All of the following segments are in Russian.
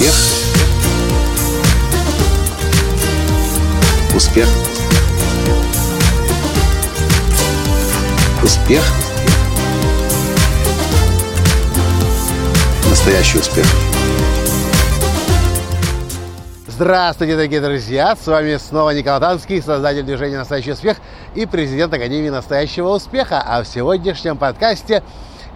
Успех. Успех. Успех. Настоящий успех. Здравствуйте, дорогие друзья! С вами снова Николай Танский, создатель движения «Настоящий успех» и президент Академии «Настоящего успеха». А в сегодняшнем подкасте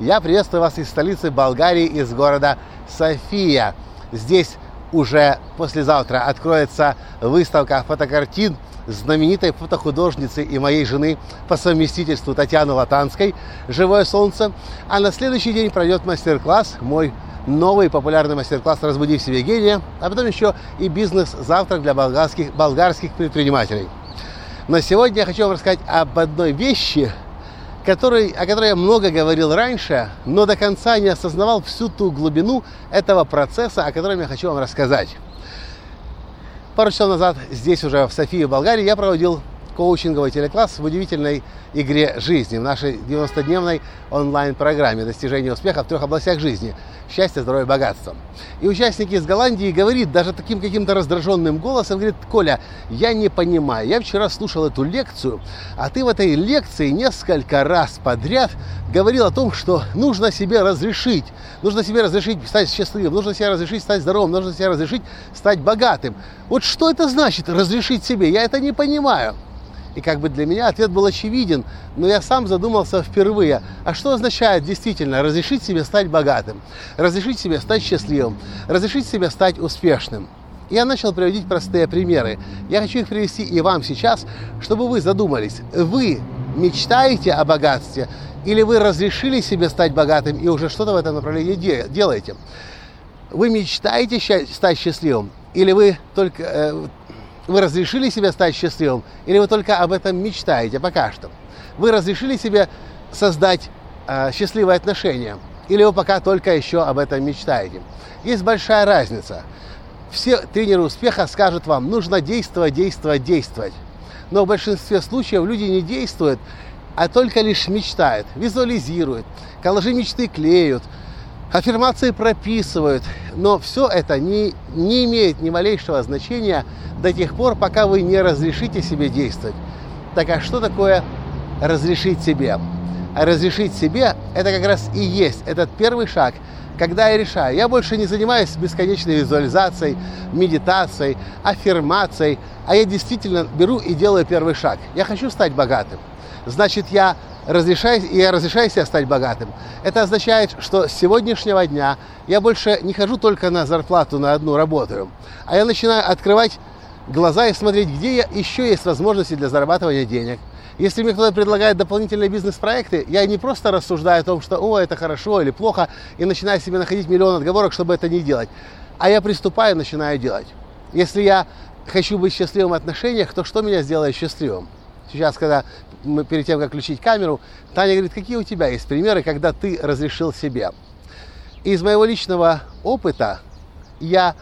я приветствую вас из столицы Болгарии, из города София. Здесь уже послезавтра откроется выставка фотокартин знаменитой фотохудожницы и моей жены по совместительству Татьяны Латанской «Живое солнце». А на следующий день пройдет мастер-класс, мой новый популярный мастер-класс «Разбуди в себе гения», а потом еще и бизнес-завтрак для болгарских, болгарских предпринимателей. Но сегодня я хочу вам рассказать об одной вещи – который, о которой я много говорил раньше, но до конца не осознавал всю ту глубину этого процесса, о котором я хочу вам рассказать. Пару часов назад здесь уже в Софии, Болгарии, я проводил коучинговый телекласс в удивительной игре жизни, в нашей 90-дневной онлайн-программе достижения успеха в трех областях жизни – счастье, здоровье, богатство. И участник из Голландии говорит даже таким каким-то раздраженным голосом, говорит, Коля, я не понимаю, я вчера слушал эту лекцию, а ты в этой лекции несколько раз подряд говорил о том, что нужно себе разрешить, нужно себе разрешить стать счастливым, нужно себе разрешить стать здоровым, нужно себе разрешить стать богатым. Вот что это значит разрешить себе? Я это не понимаю. И как бы для меня ответ был очевиден, но я сам задумался впервые, а что означает действительно разрешить себе стать богатым, разрешить себе стать счастливым, разрешить себе стать успешным. Я начал приводить простые примеры. Я хочу их привести и вам сейчас, чтобы вы задумались. Вы мечтаете о богатстве или вы разрешили себе стать богатым и уже что-то в этом направлении делаете? Вы мечтаете стать счастливым или вы только э, вы разрешили себе стать счастливым или вы только об этом мечтаете пока что? Вы разрешили себе создать э, счастливые отношения или вы пока только еще об этом мечтаете? Есть большая разница. Все тренеры успеха скажут вам, нужно действовать, действовать, действовать. Но в большинстве случаев люди не действуют, а только лишь мечтают, визуализируют, коллажи мечты клеют, аффирмации прописывают. Но все это не, не имеет ни малейшего значения до тех пор, пока вы не разрешите себе действовать. Так а что такое разрешить себе? А разрешить себе – это как раз и есть этот первый шаг, когда я решаю, я больше не занимаюсь бесконечной визуализацией, медитацией, аффирмацией, а я действительно беру и делаю первый шаг. Я хочу стать богатым. Значит, я разрешаю, я разрешаю себе стать богатым. Это означает, что с сегодняшнего дня я больше не хожу только на зарплату на одну работаю, а я начинаю открывать глаза и смотреть, где я еще есть возможности для зарабатывания денег. Если мне кто-то предлагает дополнительные бизнес-проекты, я не просто рассуждаю о том, что о, это хорошо или плохо, и начинаю себе находить миллион отговорок, чтобы это не делать. А я приступаю и начинаю делать. Если я хочу быть счастливым в отношениях, то что меня сделает счастливым? Сейчас, когда мы перед тем, как включить камеру, Таня говорит, какие у тебя есть примеры, когда ты разрешил себе? Из моего личного опыта я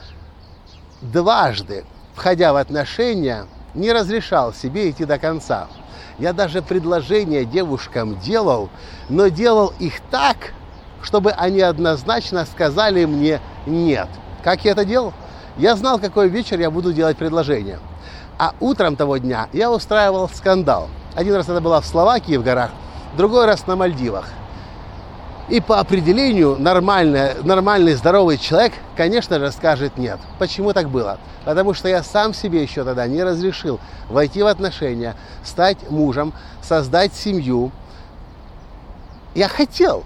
дважды входя в отношения, не разрешал себе идти до конца. Я даже предложения девушкам делал, но делал их так, чтобы они однозначно сказали мне «нет». Как я это делал? Я знал, какой вечер я буду делать предложение. А утром того дня я устраивал скандал. Один раз это было в Словакии в горах, другой раз на Мальдивах. И по определению нормальный, нормальный здоровый человек, конечно же, скажет нет. Почему так было? Потому что я сам себе еще тогда не разрешил войти в отношения, стать мужем, создать семью. Я хотел,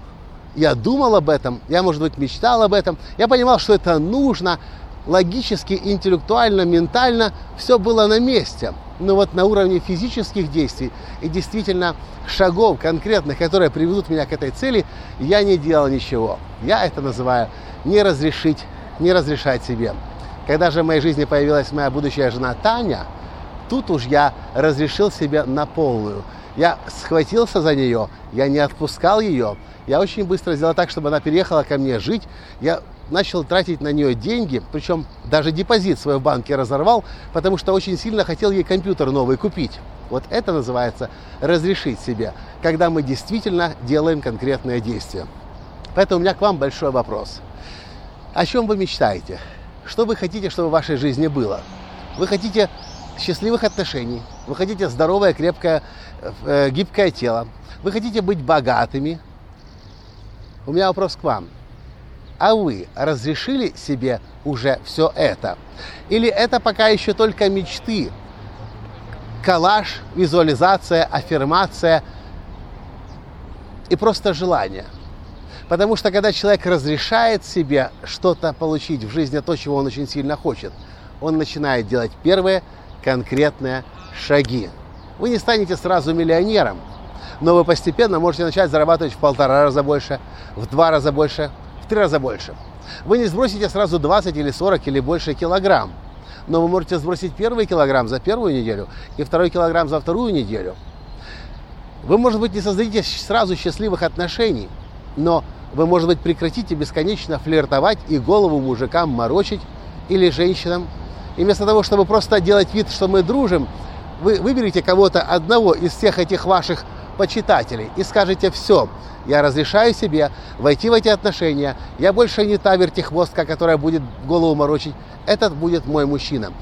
я думал об этом, я, может быть, мечтал об этом, я понимал, что это нужно, логически, интеллектуально, ментально все было на месте. Но вот на уровне физических действий и действительно шагов конкретных, которые приведут меня к этой цели, я не делал ничего. Я это называю не разрешить, не разрешать себе. Когда же в моей жизни появилась моя будущая жена Таня, тут уж я разрешил себе на полную. Я схватился за нее, я не отпускал ее. Я очень быстро сделал так, чтобы она переехала ко мне жить. Я начал тратить на нее деньги, причем даже депозит свой в банке разорвал, потому что очень сильно хотел ей компьютер новый купить. Вот это называется разрешить себе, когда мы действительно делаем конкретное действие. Поэтому у меня к вам большой вопрос. О чем вы мечтаете? Что вы хотите, чтобы в вашей жизни было? Вы хотите счастливых отношений, вы хотите здоровое, крепкое, э, гибкое тело, вы хотите быть богатыми. У меня вопрос к вам. А вы разрешили себе уже все это? Или это пока еще только мечты? Коллаж, визуализация, аффирмация и просто желание. Потому что когда человек разрешает себе что-то получить в жизни, то, чего он очень сильно хочет, он начинает делать первые конкретные шаги. Вы не станете сразу миллионером, но вы постепенно можете начать зарабатывать в полтора раза больше, в два раза больше, в три раза больше. Вы не сбросите сразу 20 или 40 или больше килограмм, но вы можете сбросить первый килограмм за первую неделю и второй килограмм за вторую неделю. Вы, может быть, не создадите сразу счастливых отношений, но вы, может быть, прекратите бесконечно флиртовать и голову мужикам морочить или женщинам. И вместо того, чтобы просто делать вид, что мы дружим, вы выберите кого-то одного из всех этих ваших почитателей и скажете все, я разрешаю себе войти в эти отношения, я больше не та вертихвостка, которая будет голову морочить, этот будет мой мужчина.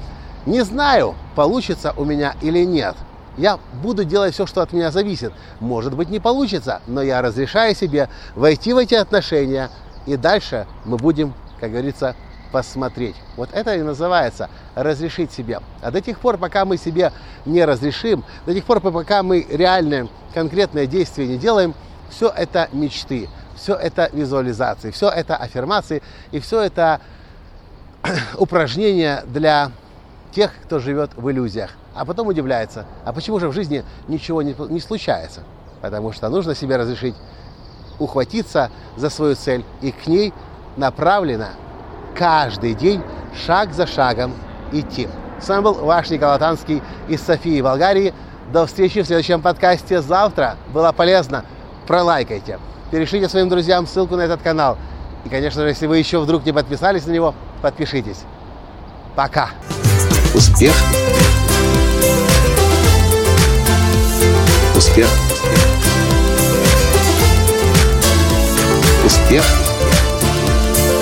Не знаю, получится у меня или нет. Я буду делать все, что от меня зависит. Может быть, не получится, но я разрешаю себе войти в эти отношения, и дальше мы будем, как говорится, посмотреть. Вот это и называется разрешить себе. А до тех пор, пока мы себе не разрешим, до тех пор, пока мы реальные, конкретные действия не делаем, все это мечты, все это визуализации, все это аффирмации и все это упражнения для тех, кто живет в иллюзиях. А потом удивляется, а почему же в жизни ничего не, не случается? Потому что нужно себе разрешить ухватиться за свою цель и к ней направленно каждый день, шаг за шагом идти. С вами был ваш Николай Танский из Софии, Болгарии. До встречи в следующем подкасте завтра. Было полезно. Пролайкайте. Перешлите своим друзьям ссылку на этот канал. И, конечно же, если вы еще вдруг не подписались на него, подпишитесь. Пока. Успех. Успех. Успех.